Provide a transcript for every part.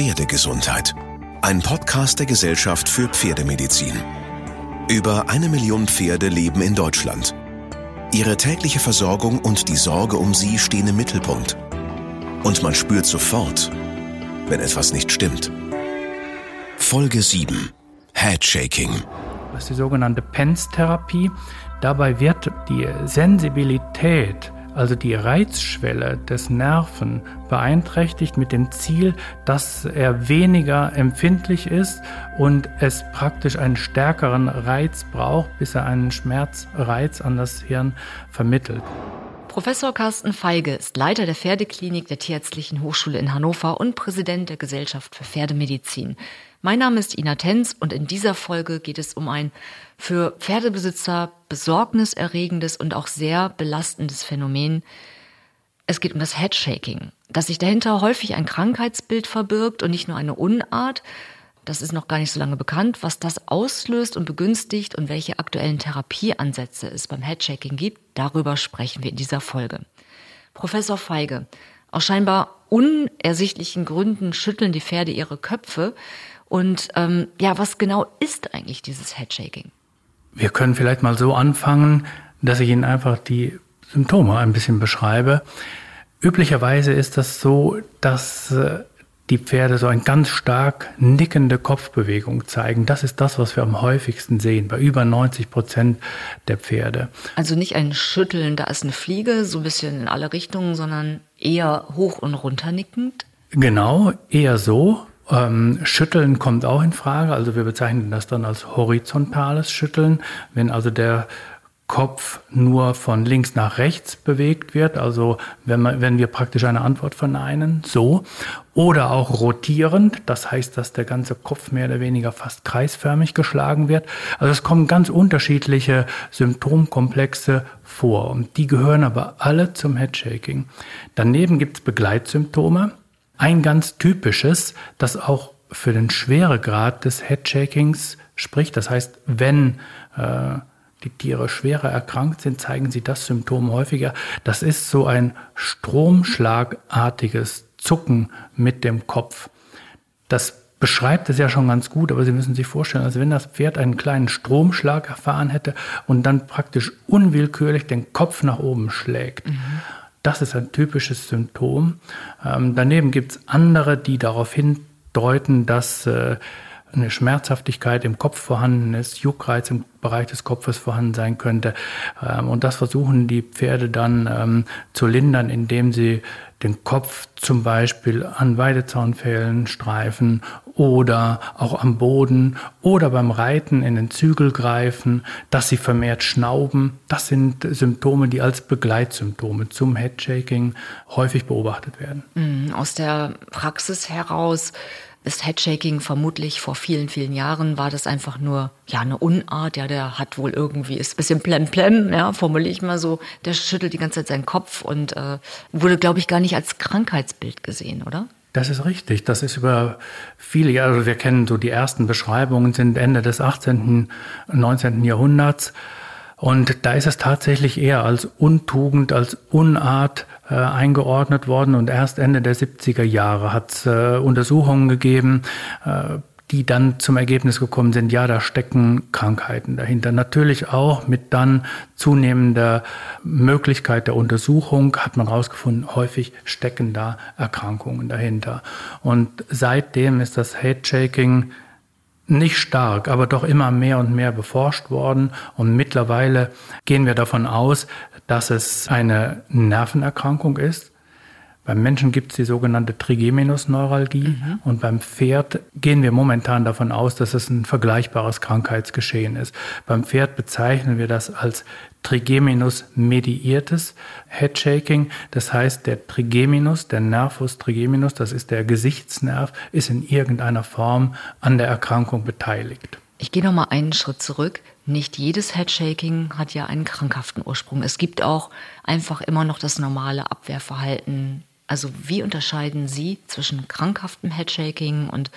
Pferdegesundheit. Ein Podcast der Gesellschaft für Pferdemedizin. Über eine Million Pferde leben in Deutschland. Ihre tägliche Versorgung und die Sorge um sie stehen im Mittelpunkt. Und man spürt sofort, wenn etwas nicht stimmt. Folge 7. Headshaking. Das ist die sogenannte PENS-Therapie. Dabei wird die Sensibilität also die Reizschwelle des Nerven, beeinträchtigt mit dem Ziel, dass er weniger empfindlich ist und es praktisch einen stärkeren Reiz braucht, bis er einen Schmerzreiz an das Hirn vermittelt. Professor Carsten Feige ist Leiter der Pferdeklinik der Tierärztlichen Hochschule in Hannover und Präsident der Gesellschaft für Pferdemedizin. Mein Name ist Ina Tenz und in dieser Folge geht es um ein für Pferdebesitzer besorgniserregendes und auch sehr belastendes Phänomen. Es geht um das Headshaking, dass sich dahinter häufig ein Krankheitsbild verbirgt und nicht nur eine Unart, das ist noch gar nicht so lange bekannt, was das auslöst und begünstigt und welche aktuellen Therapieansätze es beim Headshaking gibt. Darüber sprechen wir in dieser Folge. Professor Feige, aus scheinbar unersichtlichen Gründen schütteln die Pferde ihre Köpfe. Und ähm, ja, was genau ist eigentlich dieses Headshaking? Wir können vielleicht mal so anfangen, dass ich Ihnen einfach die Symptome ein bisschen beschreibe. Üblicherweise ist das so, dass äh, die Pferde so eine ganz stark nickende Kopfbewegung zeigen. Das ist das, was wir am häufigsten sehen, bei über 90 Prozent der Pferde. Also nicht ein Schütteln, da ist eine Fliege, so ein bisschen in alle Richtungen, sondern eher hoch und runter nickend? Genau, eher so. Ähm, Schütteln kommt auch in Frage. Also wir bezeichnen das dann als horizontales Schütteln. Wenn also der Kopf nur von links nach rechts bewegt wird, also wenn, man, wenn wir praktisch eine Antwort verneinen, so, oder auch rotierend, das heißt, dass der ganze Kopf mehr oder weniger fast kreisförmig geschlagen wird. Also es kommen ganz unterschiedliche Symptomkomplexe vor und die gehören aber alle zum Headshaking. Daneben gibt es Begleitsymptome. Ein ganz typisches, das auch für den Schweregrad des Headshakings spricht. Das heißt, wenn äh, die Tiere schwerer erkrankt sind, zeigen sie das Symptom häufiger. Das ist so ein stromschlagartiges Zucken mit dem Kopf. Das beschreibt es ja schon ganz gut, aber Sie müssen sich vorstellen, also wenn das Pferd einen kleinen Stromschlag erfahren hätte und dann praktisch unwillkürlich den Kopf nach oben schlägt. Mhm. Das ist ein typisches Symptom. Ähm, daneben gibt es andere, die darauf hindeuten, dass äh, eine Schmerzhaftigkeit im Kopf vorhanden ist, Juckreiz im Bereich des Kopfes vorhanden sein könnte. Ähm, und das versuchen die Pferde dann ähm, zu lindern, indem sie den Kopf zum Beispiel an Weidezaunpfählen streifen oder auch am Boden oder beim Reiten in den Zügel greifen, dass sie vermehrt schnauben. Das sind Symptome, die als Begleitsymptome zum Headshaking häufig beobachtet werden. Mhm, aus der Praxis heraus ist Headshaking vermutlich vor vielen, vielen Jahren war das einfach nur, ja, eine Unart. Ja, der hat wohl irgendwie, ist ein bisschen plemplem, ja, formuliere ich mal so. Der schüttelt die ganze Zeit seinen Kopf und äh, wurde, glaube ich, gar nicht als Krankheitsbild gesehen, oder? Das ist richtig. Das ist über viele Jahre, also wir kennen so die ersten Beschreibungen sind Ende des 18., 19. Jahrhunderts. Und da ist es tatsächlich eher als Untugend, als Unart äh, eingeordnet worden. Und erst Ende der 70er Jahre hat es äh, Untersuchungen gegeben, äh, die dann zum Ergebnis gekommen sind, ja, da stecken Krankheiten dahinter. Natürlich auch mit dann zunehmender Möglichkeit der Untersuchung hat man herausgefunden, häufig stecken da Erkrankungen dahinter. Und seitdem ist das Headshaking nicht stark, aber doch immer mehr und mehr beforscht worden. Und mittlerweile gehen wir davon aus, dass es eine Nervenerkrankung ist. Beim Menschen gibt es die sogenannte Trigeminusneuralgie mhm. und beim Pferd gehen wir momentan davon aus, dass es ein vergleichbares Krankheitsgeschehen ist. Beim Pferd bezeichnen wir das als Trigeminus-mediiertes Headshaking. Das heißt, der Trigeminus, der Nervus trigeminus, das ist der Gesichtsnerv, ist in irgendeiner Form an der Erkrankung beteiligt. Ich gehe noch mal einen Schritt zurück. Nicht jedes Headshaking hat ja einen krankhaften Ursprung. Es gibt auch einfach immer noch das normale Abwehrverhalten. Also wie unterscheiden Sie zwischen krankhaftem Headshaking und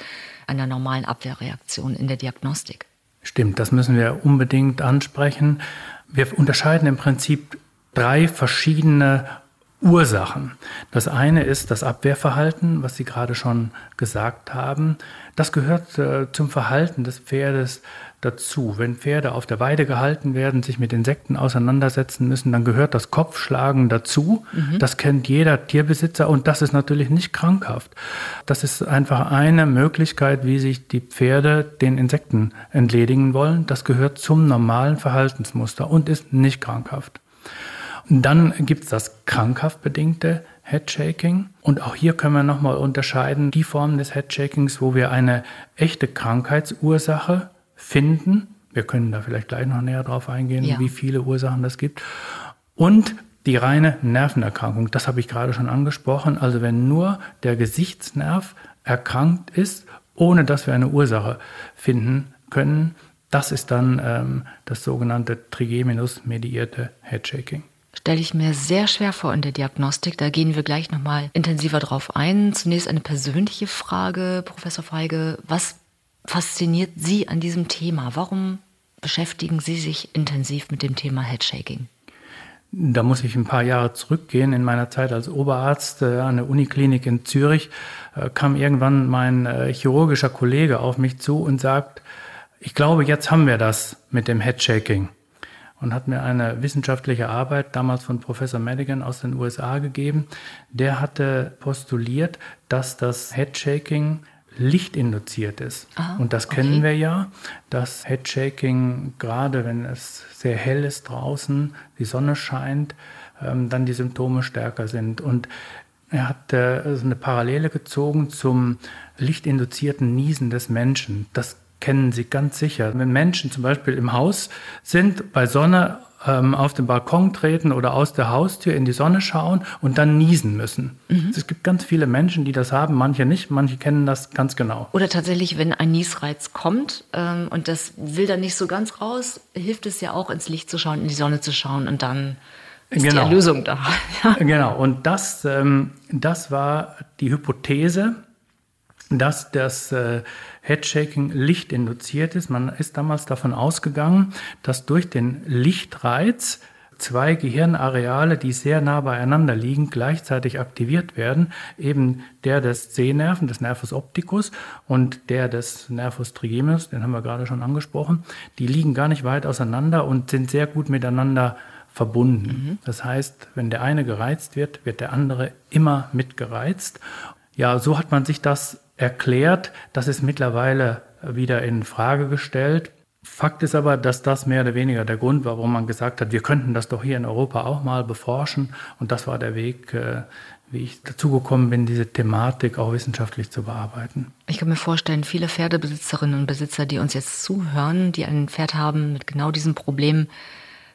einer normalen Abwehrreaktion in der Diagnostik? Stimmt, das müssen wir unbedingt ansprechen. Wir unterscheiden im Prinzip drei verschiedene Ursachen. Das eine ist das Abwehrverhalten, was Sie gerade schon gesagt haben. Das gehört äh, zum Verhalten des Pferdes dazu. Wenn Pferde auf der Weide gehalten werden, sich mit Insekten auseinandersetzen müssen, dann gehört das Kopfschlagen dazu. Mhm. Das kennt jeder Tierbesitzer und das ist natürlich nicht krankhaft. Das ist einfach eine Möglichkeit, wie sich die Pferde den Insekten entledigen wollen. Das gehört zum normalen Verhaltensmuster und ist nicht krankhaft. Dann gibt es das krankhaft bedingte Headshaking. Und auch hier können wir nochmal unterscheiden die Form des Headshakings, wo wir eine echte Krankheitsursache finden. Wir können da vielleicht gleich noch näher drauf eingehen, ja. wie viele Ursachen das gibt. Und die reine Nervenerkrankung, das habe ich gerade schon angesprochen. Also wenn nur der Gesichtsnerv erkrankt ist, ohne dass wir eine Ursache finden können, das ist dann ähm, das sogenannte Trigeminus-mediierte Headshaking stelle ich mir sehr schwer vor in der Diagnostik. Da gehen wir gleich nochmal intensiver drauf ein. Zunächst eine persönliche Frage, Professor Feige. Was fasziniert Sie an diesem Thema? Warum beschäftigen Sie sich intensiv mit dem Thema Headshaking? Da muss ich ein paar Jahre zurückgehen. In meiner Zeit als Oberarzt äh, an der Uniklinik in Zürich äh, kam irgendwann mein äh, chirurgischer Kollege auf mich zu und sagt, ich glaube, jetzt haben wir das mit dem Headshaking und hat mir eine wissenschaftliche Arbeit damals von Professor Madigan aus den USA gegeben. Der hatte postuliert, dass das Headshaking lichtinduziert ist. Ah, und das kennen okay. wir ja, dass Headshaking, gerade wenn es sehr hell ist draußen, die Sonne scheint, ähm, dann die Symptome stärker sind. Und er hat äh, eine Parallele gezogen zum lichtinduzierten Niesen des Menschen. Das kennen Sie ganz sicher. Wenn Menschen zum Beispiel im Haus sind, bei Sonne ähm, auf den Balkon treten oder aus der Haustür in die Sonne schauen und dann niesen müssen. Mhm. Es gibt ganz viele Menschen, die das haben, manche nicht, manche kennen das ganz genau. Oder tatsächlich, wenn ein Niesreiz kommt ähm, und das will dann nicht so ganz raus, hilft es ja auch ins Licht zu schauen, in die Sonne zu schauen und dann ist genau. die Erlösung da. ja. Genau, und das, ähm, das war die Hypothese, dass das äh, Headshaking lichtinduziert ist. Man ist damals davon ausgegangen, dass durch den Lichtreiz zwei Gehirnareale, die sehr nah beieinander liegen, gleichzeitig aktiviert werden. Eben der des Sehnerven, des Nervus opticus und der des Nervus trigeminus, den haben wir gerade schon angesprochen. Die liegen gar nicht weit auseinander und sind sehr gut miteinander verbunden. Mhm. Das heißt, wenn der eine gereizt wird, wird der andere immer mitgereizt. Ja, so hat man sich das erklärt. Das ist mittlerweile wieder in Frage gestellt. Fakt ist aber, dass das mehr oder weniger der Grund war, warum man gesagt hat, wir könnten das doch hier in Europa auch mal beforschen. Und das war der Weg, äh, wie ich dazugekommen bin, diese Thematik auch wissenschaftlich zu bearbeiten. Ich kann mir vorstellen, viele Pferdebesitzerinnen und Besitzer, die uns jetzt zuhören, die ein Pferd haben mit genau diesem Problem,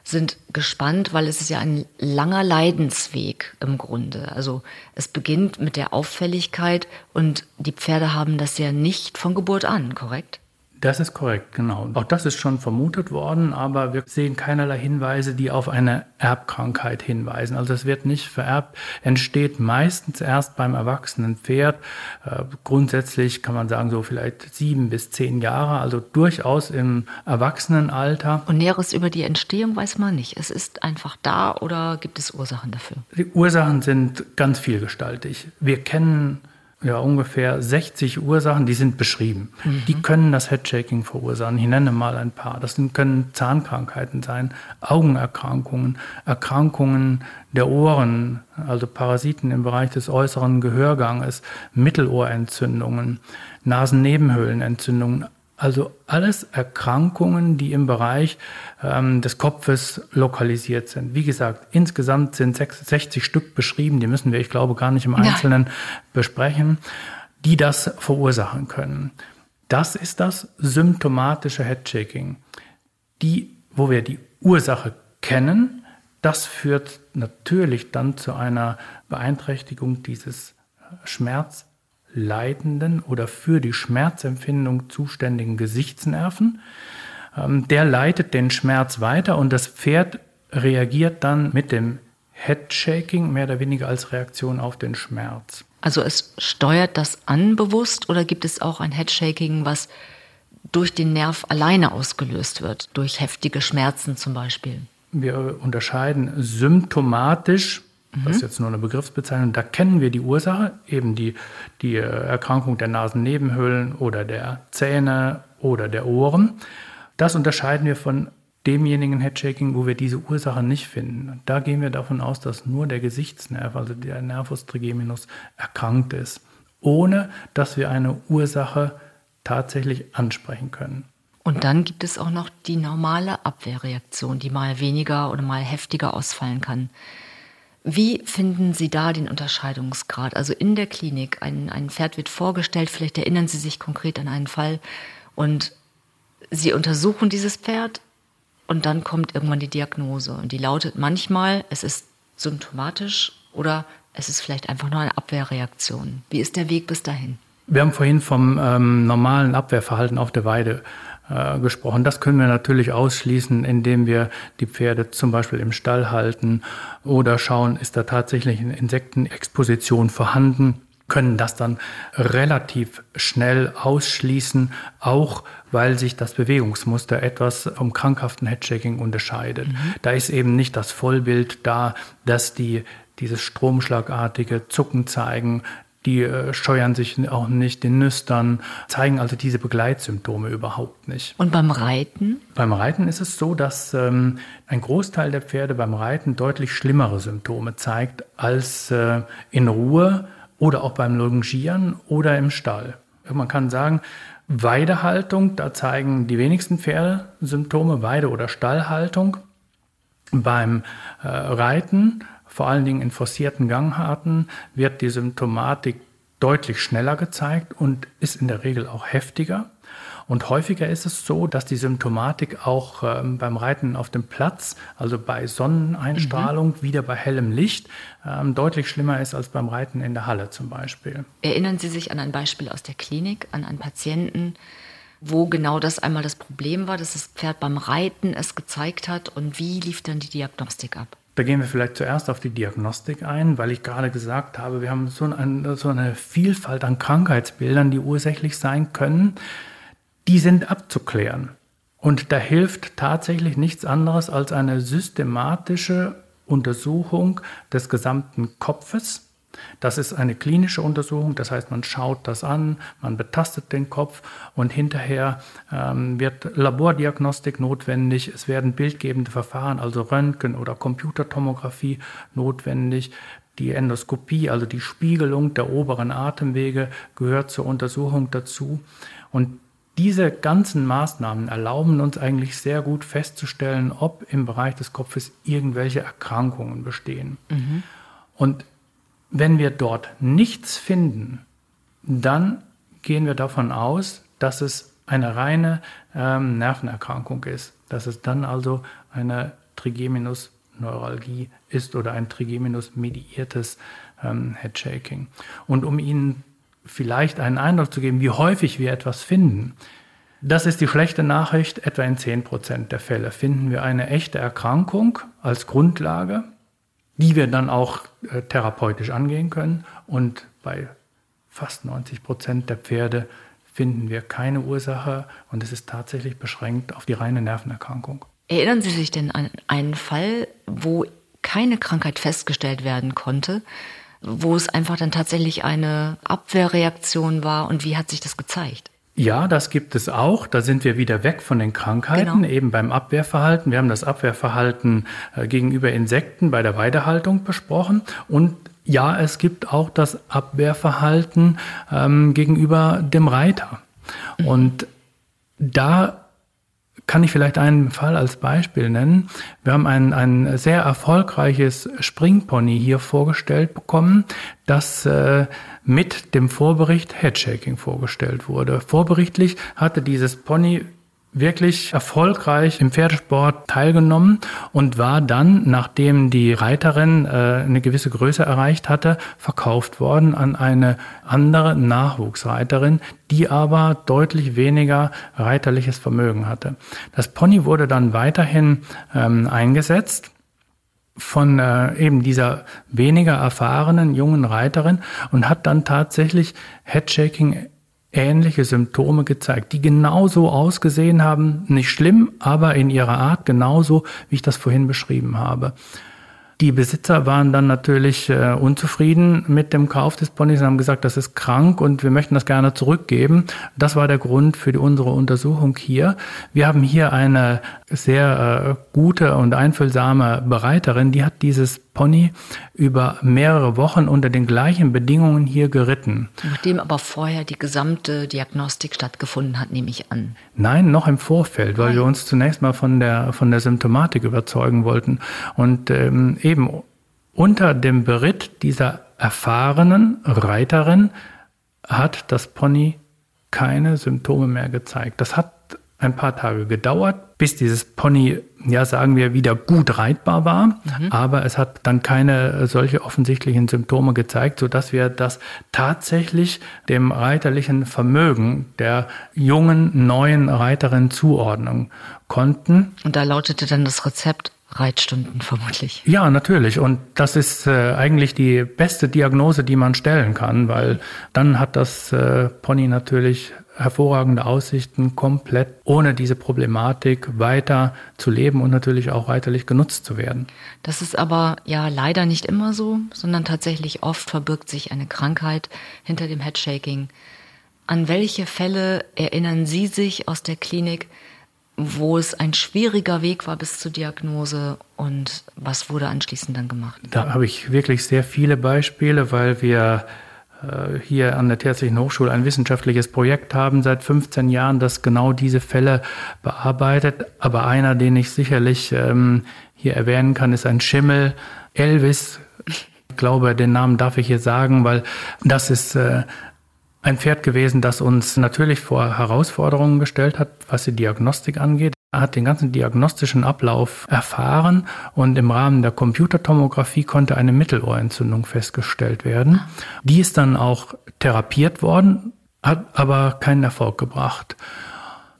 sind gespannt, weil es ist ja ein langer Leidensweg im Grunde. Also es beginnt mit der Auffälligkeit und die Pferde haben das ja nicht von Geburt an, korrekt? Das ist korrekt, genau. Auch das ist schon vermutet worden, aber wir sehen keinerlei Hinweise, die auf eine Erbkrankheit hinweisen. Also es wird nicht vererbt, entsteht meistens erst beim erwachsenen Pferd. Äh, grundsätzlich kann man sagen, so vielleicht sieben bis zehn Jahre, also durchaus im Erwachsenenalter. Und Näheres über die Entstehung weiß man nicht. Es ist einfach da oder gibt es Ursachen dafür? Die Ursachen sind ganz vielgestaltig. Wir kennen ja, ungefähr 60 Ursachen, die sind beschrieben. Mhm. Die können das Headshaking verursachen. Ich nenne mal ein paar. Das können Zahnkrankheiten sein, Augenerkrankungen, Erkrankungen der Ohren, also Parasiten im Bereich des äußeren Gehörganges, Mittelohrentzündungen, Nasennebenhöhlenentzündungen, also alles Erkrankungen, die im Bereich ähm, des Kopfes lokalisiert sind. Wie gesagt, insgesamt sind 60 Stück beschrieben, die müssen wir, ich glaube, gar nicht im Einzelnen ja. besprechen, die das verursachen können. Das ist das symptomatische Headshaking. Die, wo wir die Ursache kennen, das führt natürlich dann zu einer Beeinträchtigung dieses Schmerz leitenden oder für die Schmerzempfindung zuständigen Gesichtsnerven. Ähm, der leitet den Schmerz weiter und das Pferd reagiert dann mit dem Headshaking mehr oder weniger als Reaktion auf den Schmerz. Also es steuert das an bewusst oder gibt es auch ein Headshaking, was durch den Nerv alleine ausgelöst wird, durch heftige Schmerzen zum Beispiel? Wir unterscheiden symptomatisch Das ist jetzt nur eine Begriffsbezeichnung. Da kennen wir die Ursache, eben die, die Erkrankung der Nasennebenhöhlen oder der Zähne oder der Ohren. Das unterscheiden wir von demjenigen Headshaking, wo wir diese Ursache nicht finden. Da gehen wir davon aus, dass nur der Gesichtsnerv, also der Nervus trigeminus, erkrankt ist, ohne dass wir eine Ursache tatsächlich ansprechen können. Und dann gibt es auch noch die normale Abwehrreaktion, die mal weniger oder mal heftiger ausfallen kann. Wie finden Sie da den Unterscheidungsgrad? Also in der Klinik, ein, ein Pferd wird vorgestellt, vielleicht erinnern Sie sich konkret an einen Fall und Sie untersuchen dieses Pferd und dann kommt irgendwann die Diagnose und die lautet manchmal, es ist symptomatisch oder es ist vielleicht einfach nur eine Abwehrreaktion. Wie ist der Weg bis dahin? Wir haben vorhin vom ähm, normalen Abwehrverhalten auf der Weide äh, gesprochen. Das können wir natürlich ausschließen, indem wir die Pferde zum Beispiel im Stall halten oder schauen, ist da tatsächlich eine Insektenexposition vorhanden können das dann relativ schnell ausschließen, auch weil sich das Bewegungsmuster etwas vom krankhaften Headshaking unterscheidet. Mhm. Da ist eben nicht das Vollbild da, dass die dieses stromschlagartige Zucken zeigen, die äh, scheuern sich auch nicht den Nüstern, zeigen also diese Begleitsymptome überhaupt nicht. Und beim Reiten? Beim Reiten ist es so, dass ähm, ein Großteil der Pferde beim Reiten deutlich schlimmere Symptome zeigt als äh, in Ruhe oder auch beim Longieren oder im Stall. Man kann sagen, Weidehaltung, da zeigen die wenigsten Pferde Symptome, Weide- oder Stallhaltung. Beim äh, Reiten vor allen Dingen in forcierten Gangarten wird die Symptomatik deutlich schneller gezeigt und ist in der Regel auch heftiger. Und häufiger ist es so, dass die Symptomatik auch ähm, beim Reiten auf dem Platz, also bei Sonneneinstrahlung, mhm. wieder bei hellem Licht, ähm, deutlich schlimmer ist als beim Reiten in der Halle zum Beispiel. Erinnern Sie sich an ein Beispiel aus der Klinik, an einen Patienten, wo genau das einmal das Problem war, dass das Pferd beim Reiten es gezeigt hat und wie lief dann die Diagnostik ab? Da gehen wir vielleicht zuerst auf die Diagnostik ein, weil ich gerade gesagt habe, wir haben so, ein, so eine Vielfalt an Krankheitsbildern, die ursächlich sein können. Die sind abzuklären. Und da hilft tatsächlich nichts anderes als eine systematische Untersuchung des gesamten Kopfes das ist eine klinische Untersuchung, das heißt, man schaut das an, man betastet den Kopf und hinterher ähm, wird Labordiagnostik notwendig, es werden bildgebende Verfahren, also Röntgen oder Computertomographie notwendig. Die Endoskopie, also die Spiegelung der oberen Atemwege, gehört zur Untersuchung dazu. Und diese ganzen Maßnahmen erlauben uns eigentlich sehr gut festzustellen, ob im Bereich des Kopfes irgendwelche Erkrankungen bestehen. Mhm. Und wenn wir dort nichts finden, dann gehen wir davon aus, dass es eine reine ähm, Nervenerkrankung ist, dass es dann also eine Trigeminusneuralgie ist oder ein Trigeminus-mediiertes ähm, Headshaking. Und um Ihnen vielleicht einen Eindruck zu geben, wie häufig wir etwas finden, das ist die schlechte Nachricht, etwa in 10% der Fälle finden wir eine echte Erkrankung als Grundlage die wir dann auch äh, therapeutisch angehen können. Und bei fast 90 Prozent der Pferde finden wir keine Ursache und es ist tatsächlich beschränkt auf die reine Nervenerkrankung. Erinnern Sie sich denn an einen Fall, wo keine Krankheit festgestellt werden konnte, wo es einfach dann tatsächlich eine Abwehrreaktion war und wie hat sich das gezeigt? Ja, das gibt es auch. Da sind wir wieder weg von den Krankheiten, genau. eben beim Abwehrverhalten. Wir haben das Abwehrverhalten äh, gegenüber Insekten bei der Weidehaltung besprochen. Und ja, es gibt auch das Abwehrverhalten ähm, gegenüber dem Reiter. Mhm. Und da kann ich vielleicht einen Fall als Beispiel nennen. Wir haben ein, ein sehr erfolgreiches Springpony hier vorgestellt bekommen, das äh, mit dem Vorbericht Headshaking vorgestellt wurde. Vorberichtlich hatte dieses Pony wirklich erfolgreich im Pferdesport teilgenommen und war dann, nachdem die Reiterin äh, eine gewisse Größe erreicht hatte, verkauft worden an eine andere Nachwuchsreiterin, die aber deutlich weniger reiterliches Vermögen hatte. Das Pony wurde dann weiterhin ähm, eingesetzt von äh, eben dieser weniger erfahrenen jungen Reiterin und hat dann tatsächlich Headshaking ähnliche Symptome gezeigt, die genauso ausgesehen haben, nicht schlimm, aber in ihrer Art genauso, wie ich das vorhin beschrieben habe. Die Besitzer waren dann natürlich äh, unzufrieden mit dem Kauf des Ponys und haben gesagt, das ist krank und wir möchten das gerne zurückgeben. Das war der Grund für die, unsere Untersuchung hier. Wir haben hier eine sehr äh, gute und einfühlsame Bereiterin, die hat dieses Pony über mehrere Wochen unter den gleichen Bedingungen hier geritten. Nachdem aber vorher die gesamte Diagnostik stattgefunden hat, nehme ich an. Nein, noch im Vorfeld, weil wir uns zunächst mal von der, von der Symptomatik überzeugen wollten. Und ähm, eben unter dem Beritt dieser erfahrenen Reiterin hat das Pony keine Symptome mehr gezeigt. Das hat ein paar Tage gedauert, bis dieses Pony, ja sagen wir, wieder gut reitbar war. Mhm. Aber es hat dann keine solche offensichtlichen Symptome gezeigt, sodass wir das tatsächlich dem reiterlichen Vermögen der jungen, neuen Reiterin zuordnen konnten. Und da lautete dann das Rezept Reitstunden vermutlich. Ja, natürlich. Und das ist äh, eigentlich die beste Diagnose, die man stellen kann, weil dann hat das äh, Pony natürlich hervorragende Aussichten, komplett ohne diese Problematik weiter zu leben und natürlich auch reiterlich genutzt zu werden. Das ist aber ja leider nicht immer so, sondern tatsächlich oft verbirgt sich eine Krankheit hinter dem Headshaking. An welche Fälle erinnern Sie sich aus der Klinik, wo es ein schwieriger Weg war bis zur Diagnose und was wurde anschließend dann gemacht? Da habe ich wirklich sehr viele Beispiele, weil wir äh, hier an der Tierärztlichen Hochschule ein wissenschaftliches Projekt haben seit 15 Jahren, das genau diese Fälle bearbeitet. Aber einer, den ich sicherlich ähm, hier erwähnen kann, ist ein Schimmel. Elvis, ich glaube, den Namen darf ich hier sagen, weil das ist äh, ein Pferd gewesen, das uns natürlich vor Herausforderungen gestellt hat, was die Diagnostik angeht. Er hat den ganzen diagnostischen Ablauf erfahren und im Rahmen der Computertomographie konnte eine Mittelohrentzündung festgestellt werden. Die ist dann auch therapiert worden, hat aber keinen Erfolg gebracht.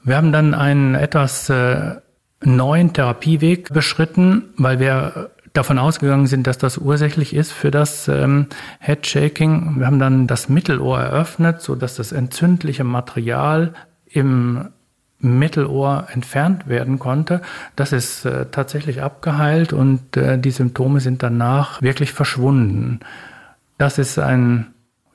Wir haben dann einen etwas äh, neuen Therapieweg beschritten, weil wir davon ausgegangen sind, dass das ursächlich ist für das ähm, Headshaking. Wir haben dann das Mittelohr eröffnet, so dass das entzündliche Material im Mittelohr entfernt werden konnte. Das ist äh, tatsächlich abgeheilt und äh, die Symptome sind danach wirklich verschwunden. Das ist ein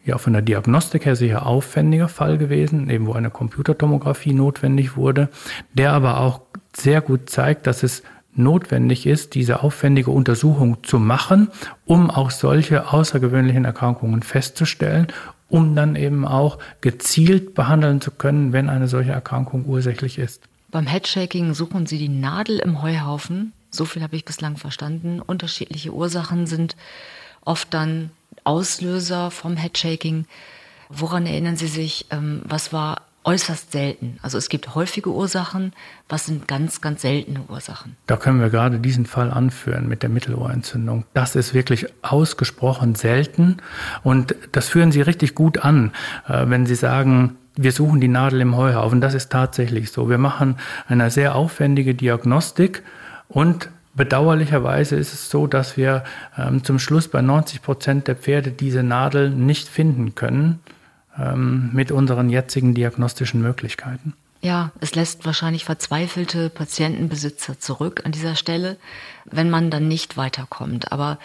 ja von der Diagnostik her sicher aufwendiger Fall gewesen, eben wo eine Computertomographie notwendig wurde, der aber auch sehr gut zeigt, dass es notwendig ist, diese aufwendige Untersuchung zu machen, um auch solche außergewöhnlichen Erkrankungen festzustellen um dann eben auch gezielt behandeln zu können, wenn eine solche Erkrankung ursächlich ist. Beim Headshaking suchen Sie die Nadel im Heuhaufen. So viel habe ich bislang verstanden. Unterschiedliche Ursachen sind oft dann Auslöser vom Headshaking. Woran erinnern Sie sich? Ähm, was war äußerst selten. Also es gibt häufige Ursachen, was sind ganz, ganz seltene Ursachen? Da können wir gerade diesen Fall anführen mit der Mittelohrentzündung. Das ist wirklich ausgesprochen selten und das führen Sie richtig gut an, äh, wenn Sie sagen, wir suchen die Nadel im Heuhaufen. Das ist tatsächlich so. Wir machen eine sehr aufwendige Diagnostik und Bedauerlicherweise ist es so, dass wir ähm, zum Schluss bei 90 Prozent der Pferde diese Nadel nicht finden können ähm, mit unseren jetzigen diagnostischen Möglichkeiten. Ja, es lässt wahrscheinlich verzweifelte Patientenbesitzer zurück an dieser Stelle, wenn man dann nicht weiterkommt. Aber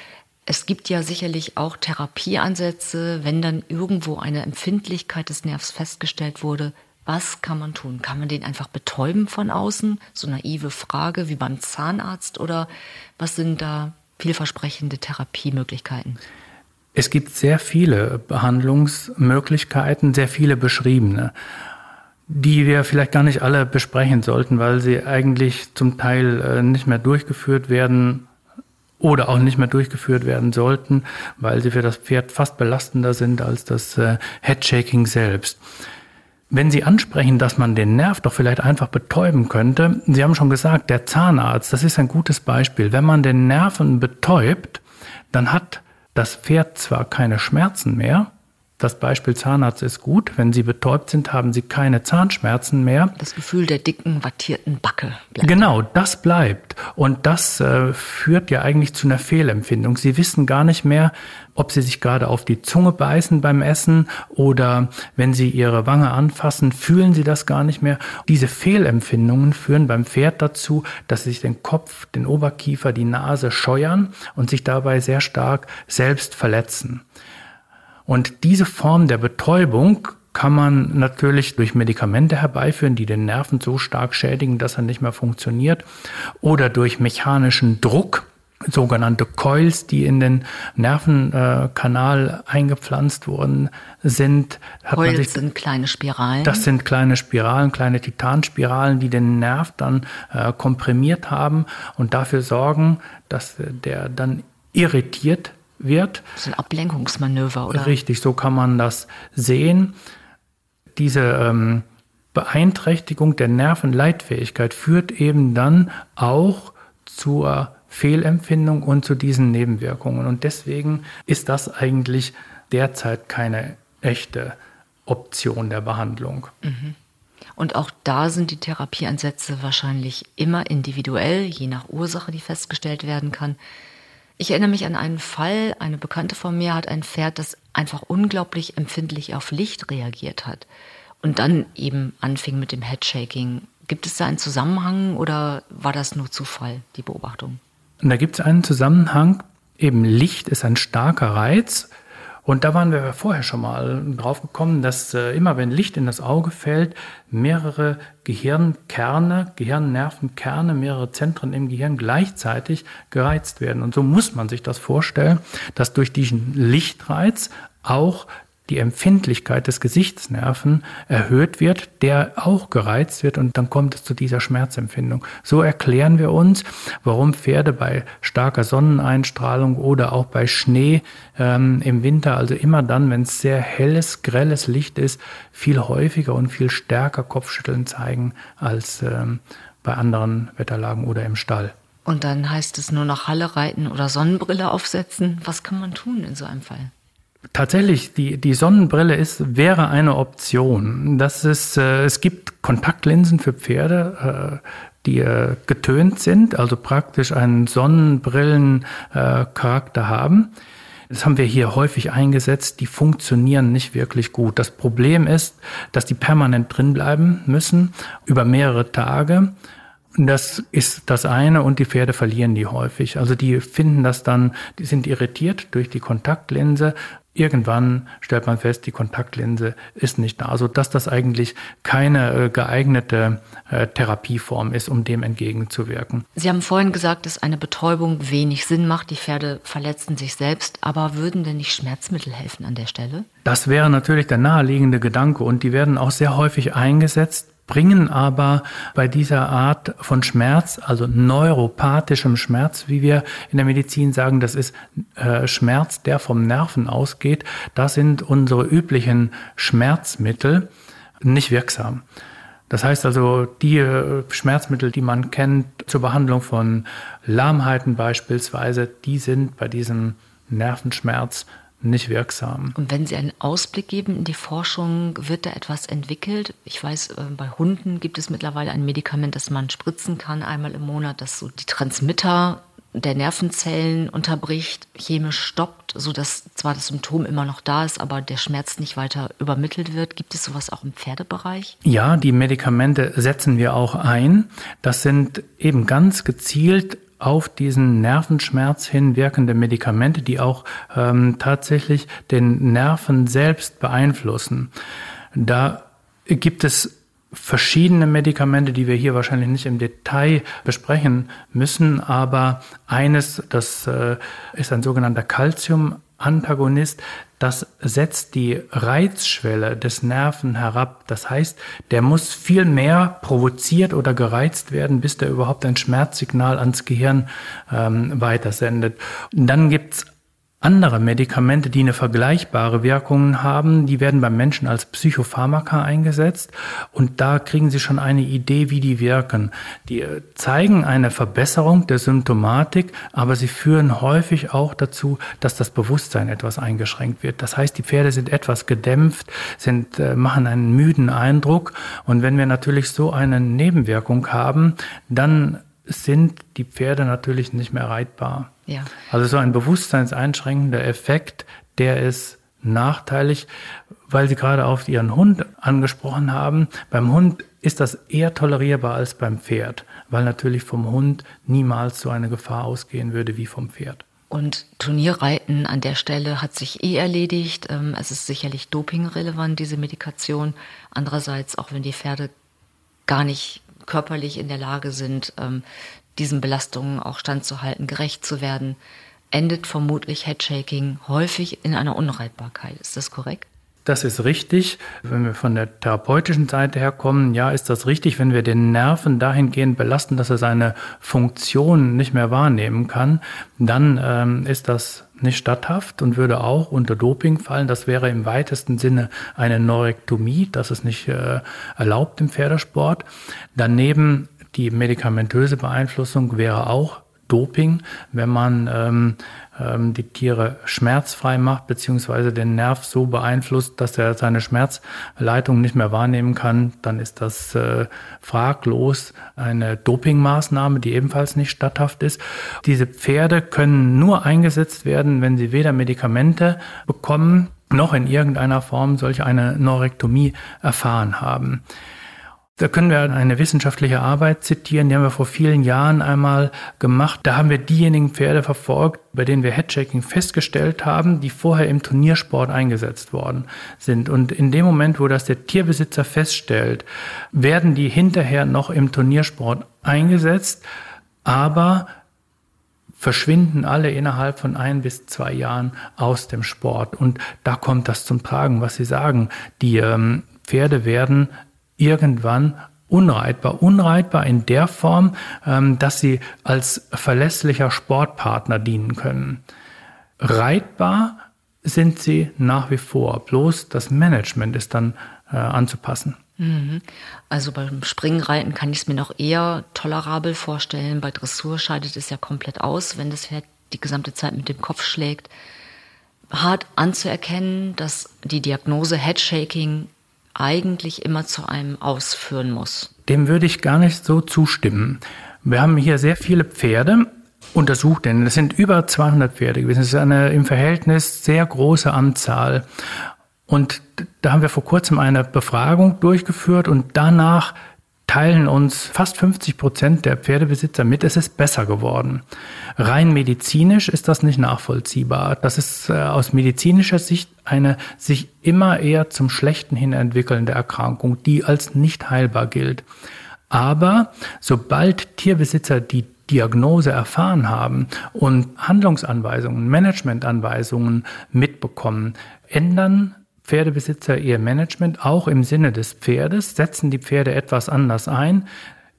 es gibt ja sicherlich auch Therapieansätze, wenn dann irgendwo eine Empfindlichkeit des Nervs festgestellt wurde. Was kann man tun? Kann man den einfach betäuben von außen? So naive Frage wie beim Zahnarzt oder was sind da vielversprechende Therapiemöglichkeiten? Es gibt sehr viele Behandlungsmöglichkeiten, sehr viele beschriebene, die wir vielleicht gar nicht alle besprechen sollten, weil sie eigentlich zum Teil äh, nicht mehr durchgeführt werden oder auch nicht mehr durchgeführt werden sollten, weil sie für das Pferd fast belastender sind als das äh, Headshaking selbst. Wenn Sie ansprechen, dass man den Nerv doch vielleicht einfach betäuben könnte, Sie haben schon gesagt, der Zahnarzt, das ist ein gutes Beispiel. Wenn man den Nerven betäubt, dann hat das Pferd zwar keine Schmerzen mehr, Das Beispiel Zahnarzt ist gut. Wenn Sie betäubt sind, haben Sie keine Zahnschmerzen mehr. Das Gefühl der dicken, wattierten Backe bleibt. Genau, das bleibt. Und das äh, führt ja eigentlich zu einer Fehlempfindung. Sie wissen gar nicht mehr, ob Sie sich gerade auf die Zunge beißen beim Essen oder wenn Sie Ihre Wange anfassen, fühlen Sie das gar nicht mehr. Diese Fehlempfindungen führen beim Pferd dazu, dass Sie sich den Kopf, den Oberkiefer, die Nase scheuern und sich dabei sehr stark selbst verletzen. Und diese Form der Betäubung kann man natürlich durch Medikamente herbeiführen, die den Nerven so stark schädigen, dass er nicht mehr funktioniert, oder durch mechanischen Druck, sogenannte Coils, die in den Nervenkanal äh, eingepflanzt worden sind. Coils sich, sind kleine Spiralen. Das sind kleine Spiralen, kleine Titanspiralen, die den Nerv dann äh, komprimiert haben und dafür sorgen, dass der dann irritiert wird. Das ist ein Ablenkungsmanöver, oder? Richtig, so kann man das sehen. Diese ähm, Beeinträchtigung der Nervenleitfähigkeit führt eben dann auch zur Fehlempfindung und zu diesen Nebenwirkungen. Und deswegen ist das eigentlich derzeit keine echte Option der Behandlung. Mhm. Und auch da sind die Therapieansätze wahrscheinlich immer individuell, je nach Ursache, die festgestellt werden kann. Ich erinnere mich an einen Fall, eine Bekannte von mir hat ein Pferd, das einfach unglaublich empfindlich auf Licht reagiert hat und dann eben anfing mit dem Headshaking. Gibt es da einen Zusammenhang oder war das nur Zufall, die Beobachtung? Und da gibt es einen Zusammenhang. Eben Licht ist ein starker Reiz und da waren wir vorher schon mal drauf gekommen, dass äh, immer wenn Licht in das Auge fällt, mehrere Gehirnkerne, Gehirnnervenkerne, mehrere Zentren im Gehirn gleichzeitig gereizt werden. Und so muss man sich das vorstellen, dass durch diesen Lichtreiz auch die Empfindlichkeit des Gesichtsnerven erhöht wird, der auch gereizt wird und dann kommt es zu dieser Schmerzempfindung. So erklären wir uns, warum Pferde bei starker Sonneneinstrahlung oder auch bei Schnee ähm, im Winter, also immer dann, wenn es sehr helles, grelles Licht ist, viel häufiger und viel stärker Kopfschütteln zeigen als ähm, bei anderen Wetterlagen oder im Stall. Und dann heißt es nur noch Halle reiten oder Sonnenbrille aufsetzen. Was kann man tun in so einem Fall? Tatsächlich, die, die Sonnenbrille ist, wäre eine Option. Das ist, äh, es gibt Kontaktlinsen für Pferde, äh, die äh, getönt sind, also praktisch einen Sonnenbrillencharakter äh, haben. Das haben wir hier häufig eingesetzt. Die funktionieren nicht wirklich gut. Das Problem ist, dass die permanent drin bleiben müssen über mehrere Tage. Das ist das eine und die Pferde verlieren die häufig. Also die finden das dann, die sind irritiert durch die Kontaktlinse Irgendwann stellt man fest, die Kontaktlinse ist nicht da. Also dass das eigentlich keine äh, geeignete äh, Therapieform ist, um dem entgegenzuwirken. Sie haben vorhin gesagt, dass eine Betäubung wenig Sinn macht. Die Pferde verletzen sich selbst. Aber würden denn nicht Schmerzmittel helfen an der Stelle? Das wäre natürlich der naheliegende Gedanke und die werden auch sehr häufig eingesetzt bringen aber bei dieser Art von Schmerz, also neuropathischem Schmerz, wie wir in der Medizin sagen, das ist äh, Schmerz, der vom Nerven ausgeht, das sind unsere üblichen Schmerzmittel nicht wirksam. Das heißt also, die äh, Schmerzmittel, die man kennt zur Behandlung von Lahmheiten beispielsweise, die sind bei diesem Nervenschmerz nicht wirksam. Und wenn Sie einen Ausblick geben in die Forschung, wird da etwas entwickelt? Ich weiß, äh, bei Hunden gibt es mittlerweile ein Medikament, das man spritzen kann einmal im Monat, das so die Transmitter der Nervenzellen unterbricht, chemisch stoppt, sodass zwar das Symptom immer noch da ist, aber der Schmerz nicht weiter übermittelt wird. Gibt es sowas auch im Pferdebereich? Ja, die Medikamente setzen wir auch ein. Das sind eben ganz gezielt auf diesen Nervenschmerz hin wirkende Medikamente, die auch ähm, tatsächlich den Nerven selbst beeinflussen. Da gibt es verschiedene Medikamente, die wir hier wahrscheinlich nicht im Detail besprechen müssen, aber eines, das äh, ist ein sogenannter Calcium-Antagonist, das setzt die Reizschwelle des Nerven herab. Das heißt, der muss viel mehr provoziert oder gereizt werden, bis der überhaupt ein Schmerzsignal ans Gehirn ähm, weitersendet. Und dann gibt's Andere Medikamente, die eine vergleichbare Wirkung haben, die werden beim Menschen als Psychopharmaka eingesetzt und da kriegen Sie schon eine Idee, wie die wirken. Die äh, zeigen eine Verbesserung der Symptomatik, aber sie führen häufig auch dazu, dass das Bewusstsein etwas eingeschränkt wird. Das heißt, die Pferde sind etwas gedämpft, sind, äh, machen einen müden Eindruck und wenn wir natürlich so eine Nebenwirkung haben, dann sind die Pferde natürlich nicht mehr reitbar. Ja. Also so ein bewusstseinseinschränkender Effekt, der ist nachteilig, weil Sie gerade auf Ihren Hund angesprochen haben. Beim Hund ist das eher tolerierbar als beim Pferd, weil natürlich vom Hund niemals so eine Gefahr ausgehen würde wie vom Pferd. Und Turnierreiten an der Stelle hat sich eh erledigt. Ähm, es ist sicherlich dopingrelevant, diese Medikation. Andererseits, auch wenn die Pferde gar nicht körperlich in der Lage sind, ähm, diesen Belastungen auch standzuhalten, gerecht zu werden, endet vermutlich Headshaking häufig in einer Unreitbarkeit. Ist das korrekt? Das ist richtig. Wenn wir von der therapeutischen Seite her kommen, ja, ist das richtig, wenn wir den Nerven dahingehend belasten, dass er seine Funktion nicht mehr wahrnehmen kann, dann ähm, ist das nicht statthaft und würde auch unter Doping fallen. Das wäre im weitesten Sinne eine Neurektomie. Das ist nicht äh, erlaubt im Pferdesport. Daneben die medikamentöse Beeinflussung wäre auch Doping, wenn man ähm, ähm, die Tiere schmerzfrei macht, beziehungsweise den Nerv so beeinflusst, dass er seine Schmerzleitung nicht mehr wahrnehmen kann, dann ist das äh, fraglos eine Dopingmaßnahme, die ebenfalls nicht statthaft ist. Diese Pferde können nur eingesetzt werden, wenn sie weder Medikamente bekommen, noch in irgendeiner Form solch eine Neurektomie erfahren haben. Da können wir eine wissenschaftliche Arbeit zitieren, die haben wir vor vielen Jahren einmal gemacht. Da haben wir diejenigen Pferde verfolgt, bei denen wir Headshaking festgestellt haben, die vorher im Turniersport eingesetzt worden sind. Und in dem Moment, wo das der Tierbesitzer feststellt, werden die hinterher noch im Turniersport eingesetzt, aber verschwinden alle innerhalb von ein bis zwei Jahren aus dem Sport. Und da kommt das zum Tragen, was Sie sagen. Die ähm, Pferde werden irgendwann unreitbar. Unreitbar in der Form, ähm, dass sie als verlässlicher Sportpartner dienen können. Reitbar sind sie nach wie vor. Bloß das Management ist dann äh, anzupassen. Mhm. Also beim Springreiten kann ich es mir noch eher tolerabel vorstellen. Bei Dressur scheidet es ja komplett aus, wenn das Pferd die gesamte Zeit mit dem Kopf schlägt. Hart anzuerkennen, dass die Diagnose Headshaking eigentlich immer zu einem ausführen muss. Dem würde ich gar nicht so zustimmen. Wir haben hier sehr viele Pferde untersucht, denn es sind über 200 Pferde gewesen. Es ist eine im Verhältnis sehr große Anzahl. Und da haben wir vor kurzem eine Befragung durchgeführt und danach teilen uns fast 50 Prozent der Pferdebesitzer mit, es ist besser geworden. Rein medizinisch ist das nicht nachvollziehbar. Das ist äh, aus medizinischer Sicht eine sich immer eher zum Schlechten hin entwickelnde Erkrankung, die als nicht heilbar gilt. Aber sobald Tierbesitzer die Diagnose erfahren haben und Handlungsanweisungen, Managementanweisungen mitbekommen, ändern Pferdebesitzer ihr Management auch im Sinne des Pferdes, setzen die Pferde etwas anders ein,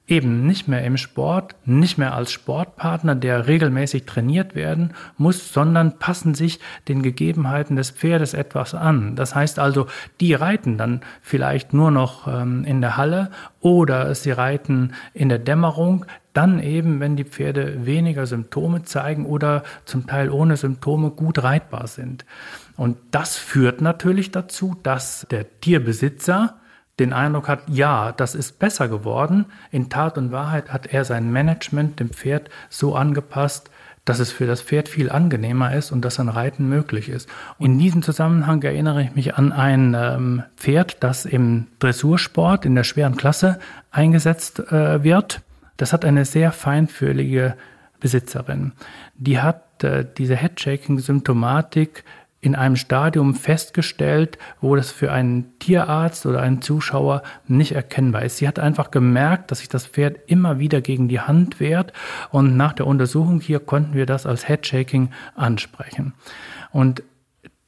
eben nicht mehr im Sport, nicht mehr als Sportpartner, der regelmäßig trainiert werden muss, sondern passen sich den Gegebenheiten des Pferdes etwas an. Das heißt also, die reiten dann vielleicht nur noch ähm, in der Halle oder sie reiten in der Dämmerung, dann eben, wenn die Pferde weniger Symptome zeigen oder zum Teil ohne Symptome gut reitbar sind. Und das führt natürlich dazu, dass der Tierbesitzer den Eindruck hat, ja, das ist besser geworden. In Tat und Wahrheit hat er sein Management dem Pferd so angepasst, dass es für das Pferd viel angenehmer ist und dass ein Reiten möglich ist. In diesem Zusammenhang erinnere ich mich an ein ähm, Pferd, das im Dressursport in der schweren Klasse eingesetzt äh, wird. Das hat eine sehr feinfühlige Besitzerin. Die hat äh, diese Headshaking-Symptomatik in einem Stadium festgestellt, wo das für einen Tierarzt oder einen Zuschauer nicht erkennbar ist. Sie hat einfach gemerkt, dass sich das Pferd immer wieder gegen die Hand wehrt und nach der Untersuchung hier konnten wir das als Headshaking ansprechen. Und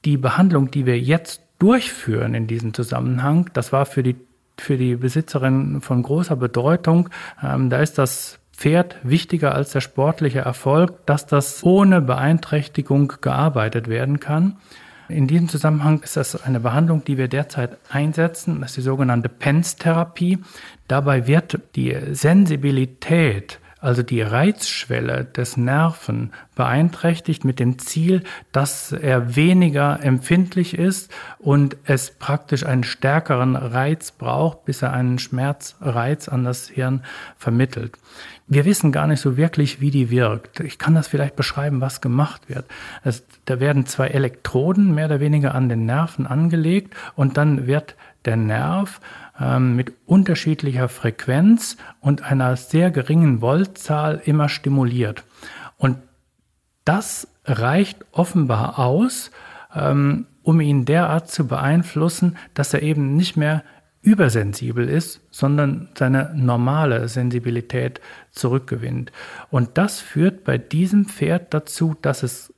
die Behandlung, die wir jetzt durchführen in diesem Zusammenhang, das war für die für die Besitzerin von großer Bedeutung. Ähm, da ist das Pferd wichtiger als der sportliche Erfolg, dass das ohne Beeinträchtigung gearbeitet werden kann. In diesem Zusammenhang ist das eine Behandlung, die wir derzeit einsetzen. Das ist die sogenannte PENS-Therapie. Dabei wird die Sensibilität also die Reizschwelle des Nerven beeinträchtigt mit dem Ziel, dass er weniger empfindlich ist und es praktisch einen stärkeren Reiz braucht, bis er einen Schmerzreiz an das Hirn vermittelt. Wir wissen gar nicht so wirklich, wie die wirkt. Ich kann das vielleicht beschreiben, was gemacht wird. Es, da werden zwei Elektroden mehr oder weniger an den Nerven angelegt und dann wird der Nerv ähm, mit unterschiedlicher Frequenz und einer sehr geringen Voltzahl immer stimuliert. Und das reicht offenbar aus, ähm, um ihn derart zu beeinflussen, dass er eben nicht mehr übersensibel ist, sondern seine normale Sensibilität zurückgewinnt. Und das führt bei diesem Pferd dazu, dass es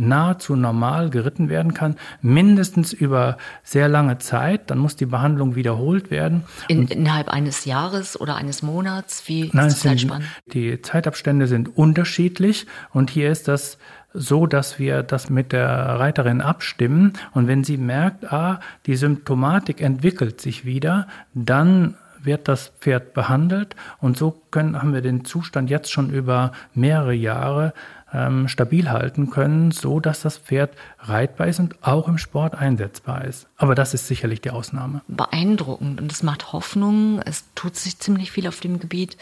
nahezu normal geritten werden kann, mindestens über sehr lange Zeit. Dann muss die Behandlung wiederholt werden. In, innerhalb eines Jahres oder eines Monats? Wie Nein, ist die Zeitspanne? Die Zeitabstände sind unterschiedlich und hier ist das so, dass wir das mit der Reiterin abstimmen und wenn sie merkt, ah, die Symptomatik entwickelt sich wieder, dann wird das Pferd behandelt und so können, haben wir den Zustand jetzt schon über mehrere Jahre ähm, stabil halten können, so dass das Pferd reitbar ist und auch im Sport einsetzbar ist. Aber das ist sicherlich die Ausnahme. Beeindruckend und es macht Hoffnung. Es tut sich ziemlich viel auf dem Gebiet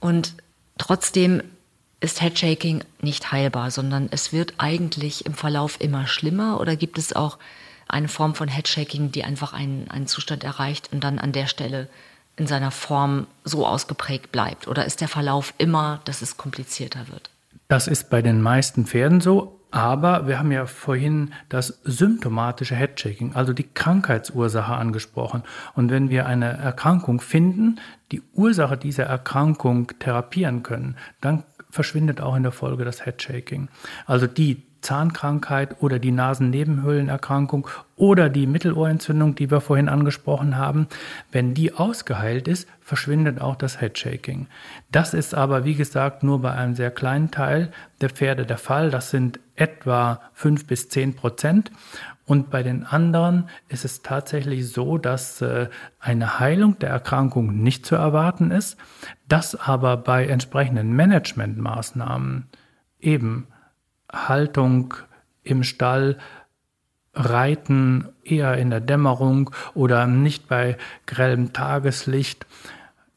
und trotzdem ist Headshaking nicht heilbar, sondern es wird eigentlich im Verlauf immer schlimmer oder gibt es auch eine Form von Headshaking, die einfach einen, einen Zustand erreicht und dann an der Stelle in seiner Form so ausgeprägt bleibt? Oder ist der Verlauf immer, dass es komplizierter wird? Das ist bei den meisten Pferden so, aber wir haben ja vorhin das symptomatische Headshaking, also die Krankheitsursache angesprochen. Und wenn wir eine Erkrankung finden, die Ursache dieser Erkrankung therapieren können, dann verschwindet auch in der Folge das Headshaking. Also die Zahnkrankheit oder die Nasennebenhöhlenerkrankung oder die Mittelohrentzündung, die wir vorhin angesprochen haben, wenn die ausgeheilt ist, verschwindet auch das Headshaking. Das ist aber, wie gesagt, nur bei einem sehr kleinen Teil der Pferde der Fall. Das sind etwa fünf bis zehn Prozent. Und bei den anderen ist es tatsächlich so, dass äh, eine Heilung der Erkrankung nicht zu erwarten ist, dass aber bei entsprechenden Managementmaßnahmen eben Haltung im Stall, Reiten eher in der Dämmerung oder nicht bei grellem Tageslicht,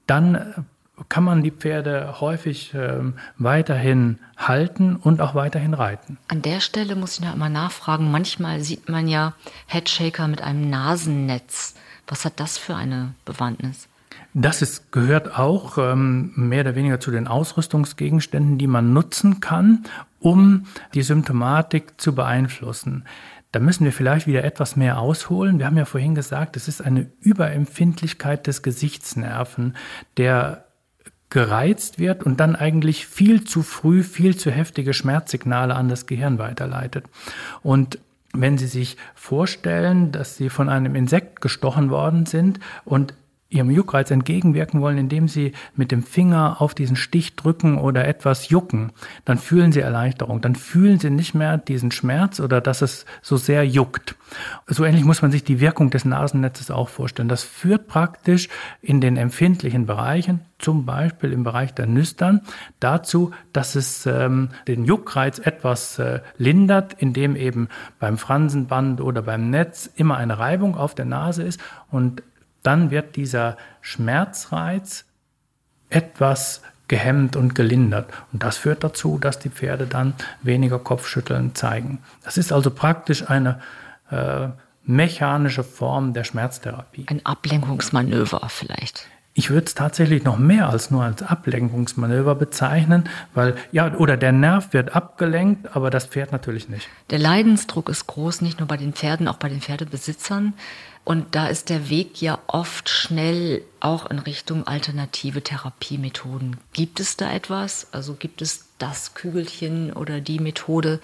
dann kann man die Pferde häufig äh, weiterhin halten und auch weiterhin reiten. An der Stelle muss ich noch einmal nachfragen. Manchmal sieht man ja Headshaker mit einem Nasennetz. Was hat das für eine Bewandtnis? Das ist, gehört auch ähm, mehr oder weniger zu den Ausrüstungsgegenständen, die man nutzen kann, um die Symptomatik zu beeinflussen. Da müssen wir vielleicht wieder etwas mehr ausholen. Wir haben ja vorhin gesagt, es ist eine Überempfindlichkeit des Gesichtsnerven, der gereizt wird und dann eigentlich viel zu früh, viel zu heftige Schmerzsignale an das Gehirn weiterleitet. Und wenn Sie sich vorstellen, dass Sie von einem Insekt gestochen worden sind und ihrem Juckreiz entgegenwirken wollen, indem sie mit dem Finger auf diesen Stich drücken oder etwas jucken, dann fühlen sie Erleichterung. Dann fühlen sie nicht mehr diesen Schmerz oder dass es so sehr juckt. So ähnlich muss man sich die Wirkung des Nasennetzes auch vorstellen. Das führt praktisch in den empfindlichen Bereichen, zum Beispiel im Bereich der Nüstern, dazu, dass es ähm, den Juckreiz etwas äh, lindert, indem eben beim Fransenband oder beim Netz immer eine Reibung auf der Nase ist und dann wird dieser Schmerzreiz etwas gehemmt und gelindert. Und das führt dazu, dass die Pferde dann weniger Kopfschütteln zeigen. Das ist also praktisch eine äh, mechanische Form der Schmerztherapie. Ein Ablenkungsmanöver vielleicht. Ich würde es tatsächlich noch mehr als nur als Ablenkungsmanöver bezeichnen, weil ja, oder der Nerv wird abgelenkt, aber das Pferd natürlich nicht. Der Leidensdruck ist groß, nicht nur bei den Pferden, auch bei den Pferdebesitzern. Und da ist der Weg ja oft schnell auch in Richtung alternative Therapiemethoden. Gibt es da etwas? Also gibt es das Kügelchen oder die Methode,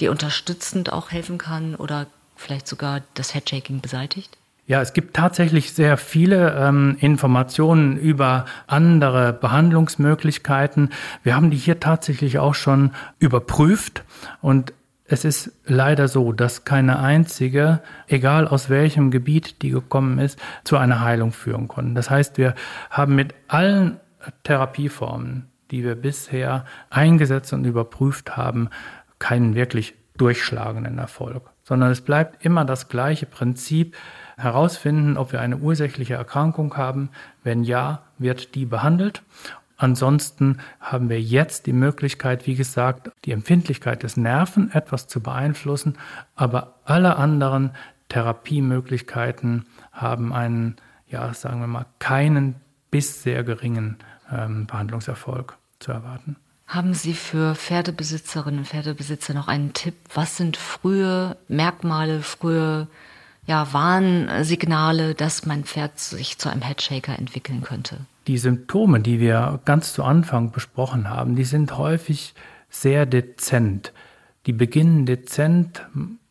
die unterstützend auch helfen kann oder vielleicht sogar das Headshaking beseitigt? Ja, es gibt tatsächlich sehr viele ähm, Informationen über andere Behandlungsmöglichkeiten. Wir haben die hier tatsächlich auch schon überprüft und es ist leider so, dass keine einzige, egal aus welchem Gebiet die gekommen ist, zu einer Heilung führen konnte. Das heißt, wir haben mit allen Therapieformen, die wir bisher eingesetzt und überprüft haben, keinen wirklich durchschlagenden Erfolg, sondern es bleibt immer das gleiche Prinzip, herausfinden, ob wir eine ursächliche Erkrankung haben. Wenn ja, wird die behandelt. Ansonsten haben wir jetzt die Möglichkeit, wie gesagt, die Empfindlichkeit des Nerven etwas zu beeinflussen, aber alle anderen Therapiemöglichkeiten haben einen, ja, sagen wir mal, keinen bis sehr geringen ähm, Behandlungserfolg zu erwarten. Haben Sie für Pferdebesitzerinnen und Pferdebesitzer noch einen Tipp? Was sind frühe Merkmale, frühe ja, Warnsignale, dass mein Pferd sich zu einem Headshaker entwickeln könnte? Die Symptome, die wir ganz zu Anfang besprochen haben, die sind häufig sehr dezent. Die beginnen dezent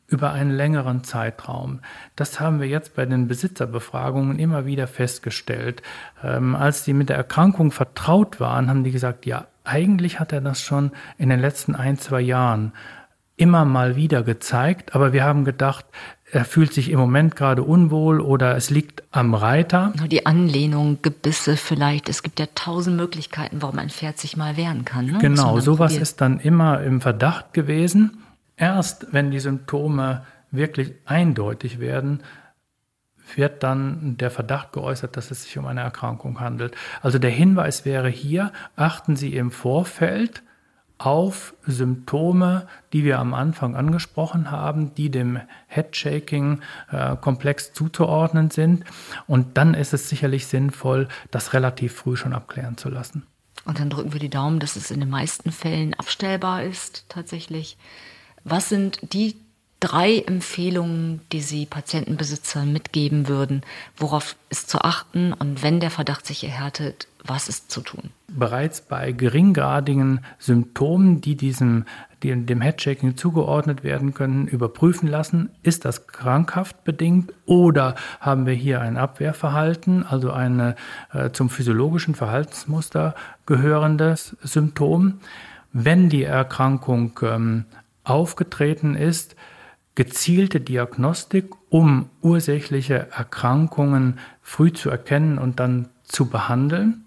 über einen längeren Zeitraum. Das haben wir jetzt bei den Besitzerbefragungen immer wieder festgestellt. Ähm, als die mit der Erkrankung vertraut waren, haben die gesagt, ja, eigentlich hat er das schon in den letzten ein, zwei Jahren immer mal wieder gezeigt, aber wir haben gedacht, er fühlt sich im Moment gerade unwohl oder es liegt am Reiter. Die Anlehnung, Gebisse vielleicht. Es gibt ja tausend Möglichkeiten, warum ein Pferd sich mal wehren kann. Ne? Genau, sowas probiert. ist dann immer im Verdacht gewesen. Erst wenn die Symptome wirklich eindeutig werden, wird dann der Verdacht geäußert, dass es sich um eine Erkrankung handelt. Also der Hinweis wäre hier, achten Sie im Vorfeld auf Symptome, die wir am Anfang angesprochen haben, die dem Headshaking-Komplex zuzuordnen sind. Und dann ist es sicherlich sinnvoll, das relativ früh schon abklären zu lassen. Und dann drücken wir die Daumen, dass es in den meisten Fällen abstellbar ist, tatsächlich. Was sind die drei Empfehlungen, die Sie Patientenbesitzern mitgeben würden, worauf ist zu achten und wenn der Verdacht sich erhärtet, was ist zu tun? Bereits bei geringgradigen Symptomen, die diesem die dem Headshaking zugeordnet werden können, überprüfen lassen, ist das krankhaft bedingt oder haben wir hier ein Abwehrverhalten, also ein äh, zum physiologischen Verhaltensmuster gehörendes Symptom. Wenn die Erkrankung ähm, aufgetreten ist, gezielte Diagnostik, um ursächliche Erkrankungen früh zu erkennen und dann zu behandeln.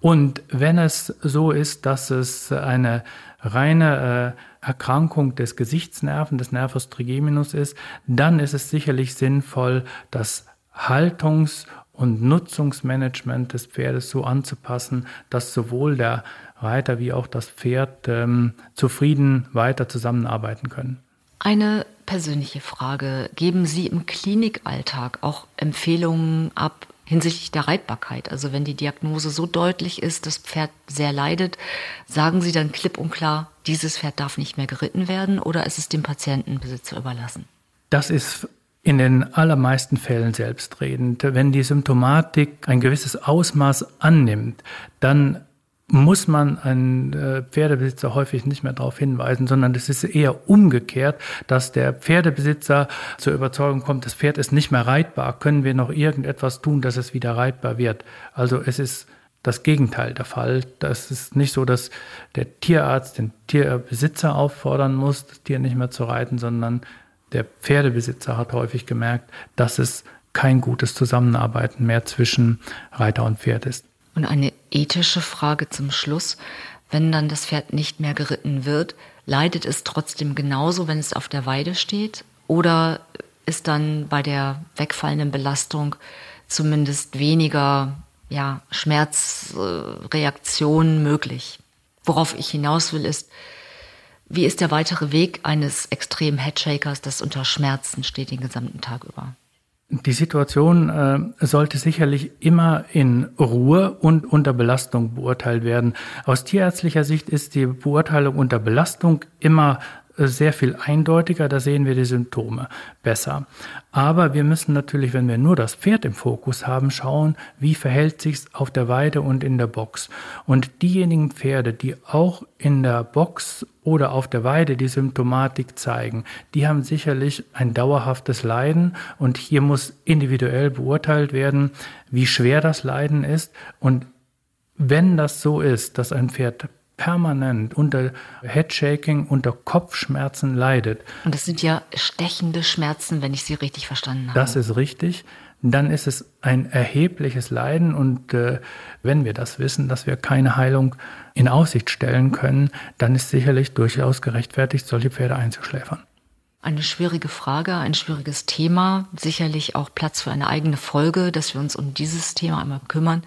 Und wenn es so ist, dass es eine reine äh, Erkrankung des Gesichtsnerven, des Nervus trigeminus ist, dann ist es sicherlich sinnvoll, das Haltungs- und Nutzungsmanagement des Pferdes so anzupassen, dass sowohl der Reiter wie auch das Pferd ähm, zufrieden weiter zusammenarbeiten können. Eine persönliche Frage. Geben Sie im Klinikalltag auch Empfehlungen ab hinsichtlich der Reitbarkeit? Also wenn die Diagnose so deutlich ist, das Pferd sehr leidet, sagen Sie dann klipp und klar, dieses Pferd darf nicht mehr geritten werden oder ist es dem Patientenbesitzer überlassen? Das ist in den allermeisten Fällen selbstredend. Wenn die Symptomatik ein gewisses Ausmaß annimmt, dann muss man einen äh, Pferdebesitzer häufig nicht mehr darauf hinweisen, sondern es ist eher umgekehrt, dass der Pferdebesitzer zur Überzeugung kommt, das Pferd ist nicht mehr reitbar, können wir noch irgendetwas tun, dass es wieder reitbar wird. Also es ist das Gegenteil der Fall. Das ist nicht so, dass der Tierarzt den Tierbesitzer auffordern muss, das Tier nicht mehr zu reiten, sondern der Pferdebesitzer hat häufig gemerkt, dass es kein gutes Zusammenarbeiten mehr zwischen Reiter und Pferd ist. Und eine ethische Frage zum Schluss. Wenn dann das Pferd nicht mehr geritten wird, leidet es trotzdem genauso, wenn es auf der Weide steht? Oder ist dann bei der wegfallenden Belastung zumindest weniger ja, Schmerzreaktion möglich? Worauf ich hinaus will, ist, wie ist der weitere Weg eines extremen Headshakers, das unter Schmerzen steht den gesamten Tag über? Die Situation äh, sollte sicherlich immer in Ruhe und unter Belastung beurteilt werden. Aus tierärztlicher Sicht ist die Beurteilung unter Belastung immer sehr viel eindeutiger, da sehen wir die Symptome besser. Aber wir müssen natürlich, wenn wir nur das Pferd im Fokus haben, schauen, wie verhält sich's auf der Weide und in der Box. Und diejenigen Pferde, die auch in der Box oder auf der Weide die Symptomatik zeigen, die haben sicherlich ein dauerhaftes Leiden und hier muss individuell beurteilt werden, wie schwer das Leiden ist und wenn das so ist, dass ein Pferd permanent unter Headshaking, unter Kopfschmerzen leidet. Und das sind ja stechende Schmerzen, wenn ich Sie richtig verstanden habe. Das ist richtig. Dann ist es ein erhebliches Leiden und äh, wenn wir das wissen, dass wir keine Heilung in Aussicht stellen können, dann ist sicherlich durchaus gerechtfertigt, solche Pferde einzuschläfern. Eine schwierige Frage, ein schwieriges Thema, sicherlich auch Platz für eine eigene Folge, dass wir uns um dieses Thema einmal kümmern.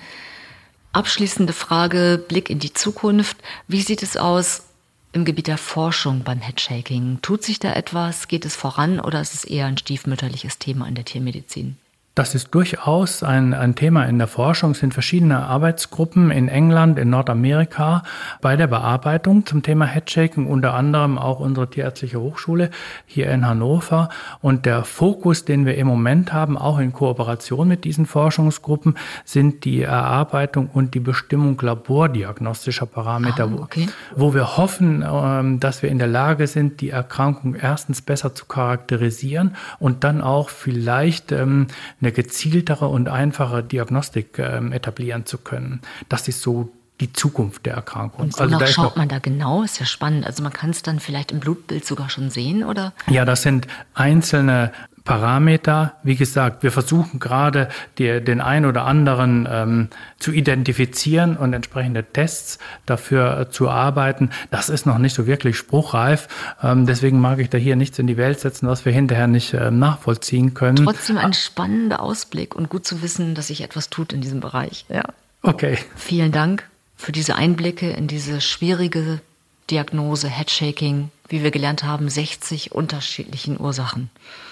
Abschließende Frage, Blick in die Zukunft. Wie sieht es aus im Gebiet der Forschung beim Headshaking? Tut sich da etwas? Geht es voran oder ist es eher ein stiefmütterliches Thema in der Tiermedizin? Das ist durchaus ein, ein Thema in der Forschung. Es sind verschiedene Arbeitsgruppen in England, in Nordamerika bei der Bearbeitung zum Thema Headshaking, unter anderem auch unsere Tierärztliche Hochschule hier in Hannover. Und der Fokus, den wir im Moment haben, auch in Kooperation mit diesen Forschungsgruppen, sind die Erarbeitung und die Bestimmung labordiagnostischer Parameter, ah, okay. wo wir hoffen, ähm, dass wir in der Lage sind, die Erkrankung erstens besser zu charakterisieren und dann auch vielleicht ähm, eine eine gezieltere und einfache Diagnostik ähm, etablieren zu können. Das ist so die Zukunft der Erkrankung. Und also wonach schaut man da genau? Ist ja spannend. Also man kann es dann vielleicht im Blutbild sogar schon sehen, oder? Ja, das sind einzelne Parameter. Wie gesagt, wir versuchen gerade die, den ein oder anderen ähm, zu identifizieren und entsprechende Tests dafür äh, zu arbeiten. Das ist noch nicht so wirklich spruchreif. Ähm, deswegen mag ich da hier nichts in die Welt setzen, was wir hinterher nicht äh, nachvollziehen können. Trotzdem ein spannender Ausblick und gut zu wissen, dass sich etwas tut in diesem Bereich. Ja. Okay. Vielen Dank für diese Einblicke in diese schwierige Diagnose, Headshaking, wie wir gelernt haben, 60 unterschiedlichen Ursachen.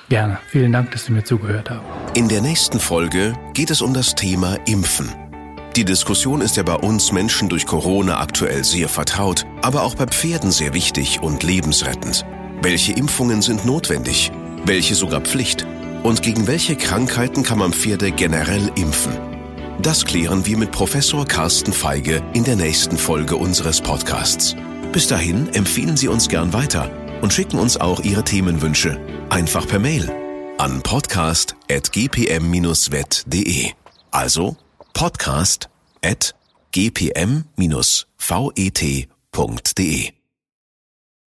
Gerne. Vielen Dank, dass Sie mir zugehört haben. In der nächsten Folge geht es um das Thema Impfen. Die Diskussion ist ja bei uns Menschen durch Corona aktuell sehr vertraut, aber auch bei Pferden sehr wichtig und lebensrettend. Welche Impfungen sind notwendig? Welche sogar Pflicht? Und gegen welche Krankheiten kann man Pferde generell impfen? Das klären wir mit Professor Carsten Feige in der nächsten Folge unseres Podcasts. Bis dahin empfehlen Sie uns gern weiter und schicken uns auch Ihre Themenwünsche einfach per Mail an podcast.gpm-vet.de. Also podcast.gpm-vet.de.